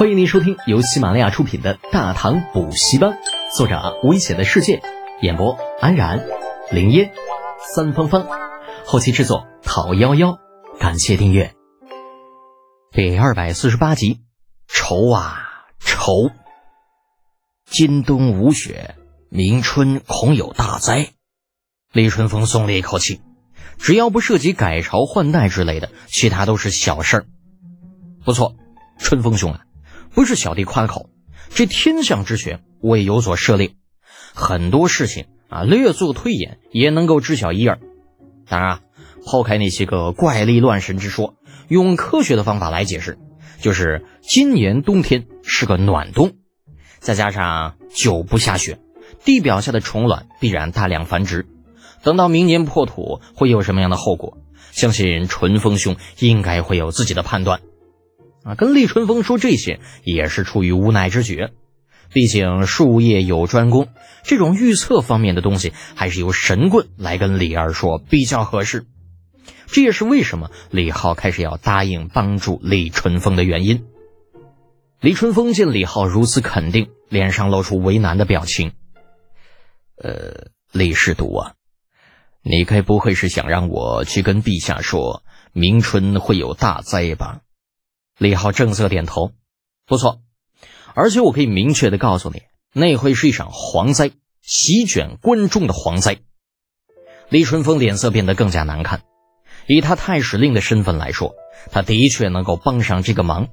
欢迎您收听由喜马拉雅出品的《大唐补习班》，作者危险的世界，演播安然、林烟、三芳芳，后期制作陶幺幺。感谢订阅。第二百四十八集，愁啊愁！今冬无雪，明春恐有大灾。李春风松了一口气，只要不涉及改朝换代之类的，其他都是小事儿。不错，春风兄啊。不是小弟夸口，这天象之学我也有所涉猎，很多事情啊略作推演也能够知晓一二。当然啊，抛开那些个怪力乱神之说，用科学的方法来解释，就是今年冬天是个暖冬，再加上久不下雪，地表下的虫卵必然大量繁殖。等到明年破土会有什么样的后果，相信淳风兄应该会有自己的判断。啊，跟厉春风说这些也是出于无奈之举，毕竟术业有专攻，这种预测方面的东西还是由神棍来跟李二说比较合适。这也是为什么李浩开始要答应帮助李春风的原因。李春风见李浩如此肯定，脸上露出为难的表情。呃，李侍读啊，你该不会是想让我去跟陛下说明春会有大灾吧？李浩正色点头，不错，而且我可以明确的告诉你，那会是一场蝗灾，席卷关中的蝗灾。李春风脸色变得更加难看。以他太史令的身份来说，他的确能够帮上这个忙。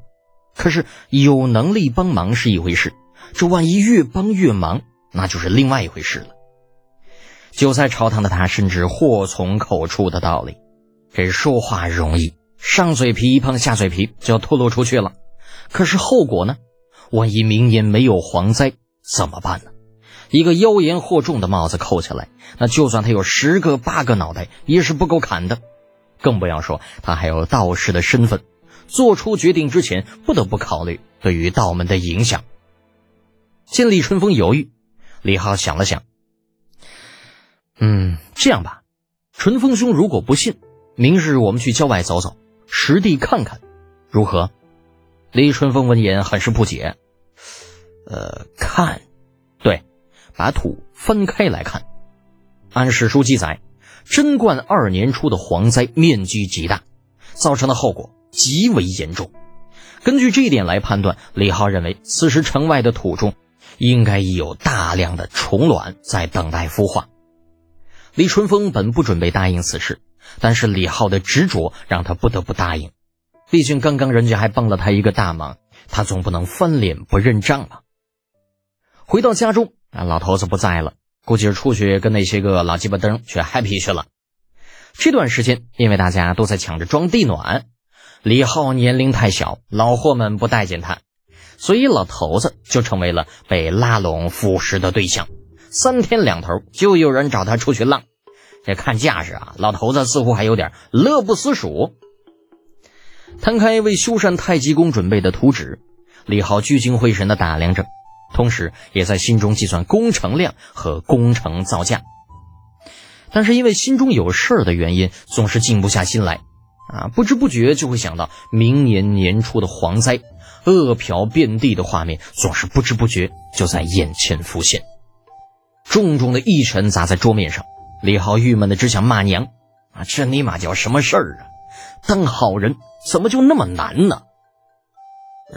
可是有能力帮忙是一回事，这万一越帮越忙，那就是另外一回事了。就在朝堂的他深知祸从口出的道理，这说话容易。上嘴皮一碰下嘴皮就要吐露出去了，可是后果呢？万一明年没有蝗灾怎么办呢？一个妖言惑众的帽子扣下来，那就算他有十个八个脑袋也是不够砍的。更不要说他还有道士的身份，做出决定之前不得不考虑对于道门的影响。见李春风犹豫，李浩想了想，嗯，这样吧，春风兄如果不信，明日我们去郊外走走。实地看看，如何？李春风闻言很是不解。呃，看，对，把土分开来看。按史书记载，贞观二年初的蝗灾面积极大，造成的后果极为严重。根据这一点来判断，李浩认为此时城外的土中应该已有大量的虫卵在等待孵化。李春风本不准备答应此事。但是李浩的执着让他不得不答应，毕竟刚刚人家还帮了他一个大忙，他总不能翻脸不认账吧。回到家中啊，老头子不在了，估计是出去跟那些个老鸡巴灯去 happy 去了。这段时间，因为大家都在抢着装地暖，李浩年龄太小，老货们不待见他，所以老头子就成为了被拉拢腐蚀的对象。三天两头就有人找他出去浪。这看架势啊，老头子似乎还有点乐不思蜀。摊开为修缮太极宫准备的图纸，李浩聚精会神地打量着，同时也在心中计算工程量和工程造价。但是因为心中有事儿的原因，总是静不下心来啊，不知不觉就会想到明年年初的蝗灾，饿殍遍地的画面，总是不知不觉就在眼前浮现。重重的一拳砸在桌面上。李浩郁闷的只想骂娘，啊，这尼玛叫什么事儿啊？当好人怎么就那么难呢？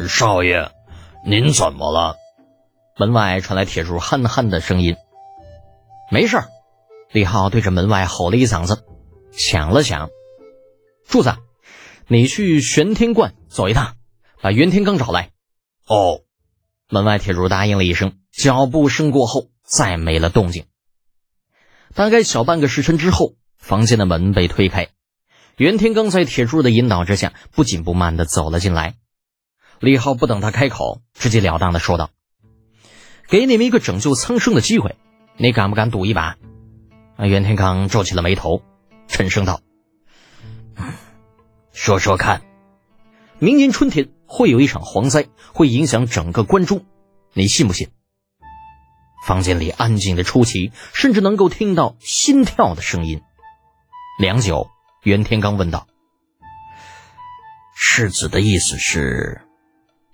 少爷，您怎么了？门外传来铁柱憨憨的声音。没事儿。李浩对着门外吼了一嗓子，想了想，柱子，你去玄天观走一趟，把袁天罡找来。哦。门外铁柱答应了一声，脚步声过后，再没了动静。大概小半个时辰之后，房间的门被推开，袁天罡在铁柱的引导之下，不紧不慢的走了进来。李浩不等他开口，直截了当的说道：“给你们一个拯救苍生的机会，你敢不敢赌一把？”啊，袁天罡皱起了眉头，沉声道：“说说看，明年春天会有一场蝗灾，会影响整个关中，你信不信？”房间里安静的出奇，甚至能够听到心跳的声音。良久，袁天罡问道：“世子的意思是，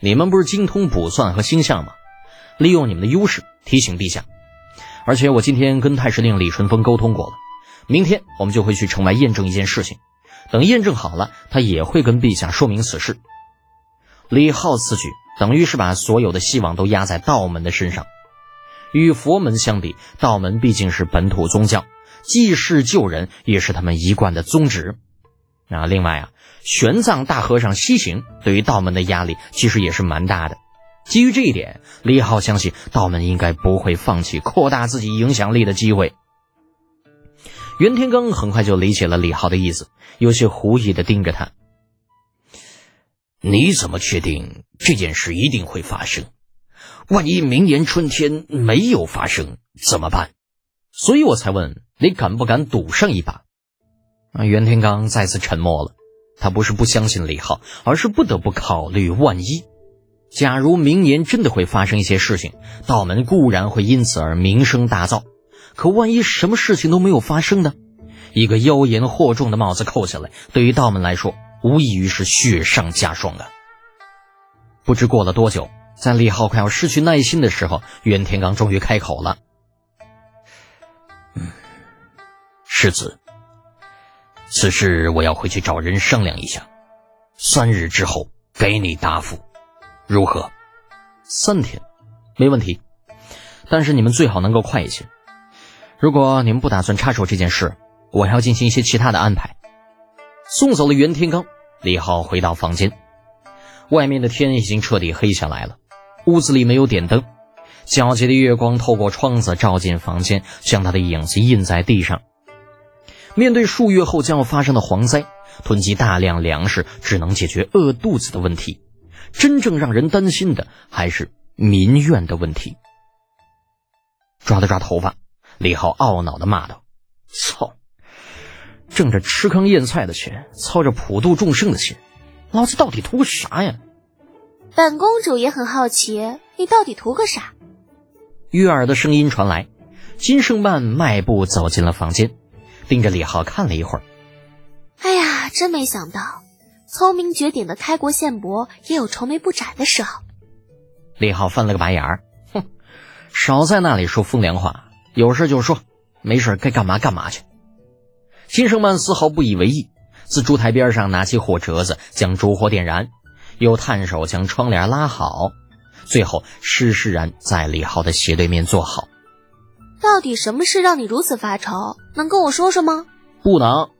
你们不是精通卜算和星象吗？利用你们的优势提醒陛下。而且我今天跟太师令李淳风沟通过了，明天我们就会去城外验证一件事情。等验证好了，他也会跟陛下说明此事。李浩此举等于是把所有的希望都压在道门的身上。与佛门相比，道门毕竟是本土宗教，济世救人也是他们一贯的宗旨。啊，另外啊，玄奘大和尚西行对于道门的压力其实也是蛮大的。基于这一点，李浩相信道门应该不会放弃扩大自己影响力的机会。袁天罡很快就理解了李浩的意思，有些狐疑的盯着他：“你怎么确定这件事一定会发生？万一明年春天没有发生怎么办？所以我才问你敢不敢赌上一把。”，袁天罡再次沉默了。他不是不相信李浩，而是不得不考虑万一。假如明年真的会发生一些事情，道门固然会因此而名声大噪。可万一什么事情都没有发生呢？一个妖言惑众的帽子扣下来，对于道门来说，无异于是雪上加霜啊！不知过了多久，在李浩快要失去耐心的时候，袁天罡终于开口了：“嗯，世子，此事我要回去找人商量一下，三日之后给你答复，如何？三天，没问题。但是你们最好能够快一些。”如果你们不打算插手这件事，我还要进行一些其他的安排。送走了袁天罡，李浩回到房间。外面的天已经彻底黑下来了，屋子里没有点灯，皎洁的月光透过窗子照进房间，将他的影子印在地上。面对数月后将要发生的蝗灾，囤积大量粮食只能解决饿肚子的问题，真正让人担心的还是民怨的问题。抓了抓头发。李浩懊恼的骂道：“操！挣着吃糠咽菜的钱，操着普度众生的心，老子到底图个啥呀？”本公主也很好奇，你到底图个啥？悦耳的声音传来，金圣曼迈步走进了房间，盯着李浩看了一会儿。哎呀，真没想到，聪明绝顶的开国献伯也有愁眉不展的时候。李浩翻了个白眼儿，哼，少在那里说风凉话。有事就说，没事该干嘛干嘛去。金圣曼丝毫不以为意，自烛台边上拿起火折子，将烛火点燃，又探手将窗帘拉好，最后施施然在李浩的斜对面坐好。到底什么事让你如此发愁？能跟我说说吗？不能。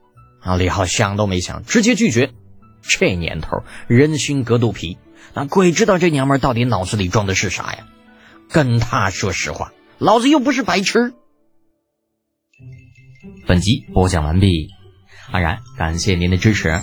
啊！李浩想都没想，直接拒绝。这年头人心隔肚皮，那鬼知道这娘们到底脑子里装的是啥呀？跟他说实话。老子又不是白痴。本集播讲完毕，安然感谢您的支持。